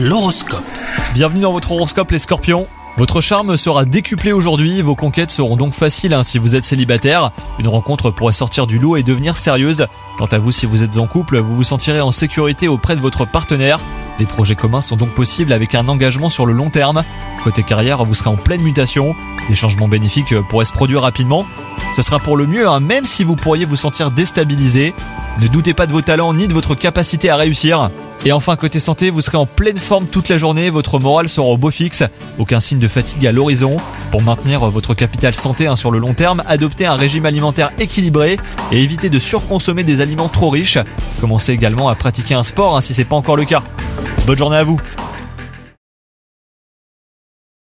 L'horoscope. Bienvenue dans votre horoscope les scorpions. Votre charme sera décuplé aujourd'hui, vos conquêtes seront donc faciles hein, si vous êtes célibataire. Une rencontre pourrait sortir du lot et devenir sérieuse. Quant à vous si vous êtes en couple, vous vous sentirez en sécurité auprès de votre partenaire. Des projets communs sont donc possibles avec un engagement sur le long terme. Côté carrière, vous serez en pleine mutation. Des changements bénéfiques pourraient se produire rapidement. Ça sera pour le mieux, hein, même si vous pourriez vous sentir déstabilisé. Ne doutez pas de vos talents ni de votre capacité à réussir. Et enfin, côté santé, vous serez en pleine forme toute la journée, votre morale sera au beau fixe, aucun signe de fatigue à l'horizon. Pour maintenir votre capital santé hein, sur le long terme, adoptez un régime alimentaire équilibré et évitez de surconsommer des aliments trop riches. Commencez également à pratiquer un sport hein, si c'est pas encore le cas. Bonne journée à vous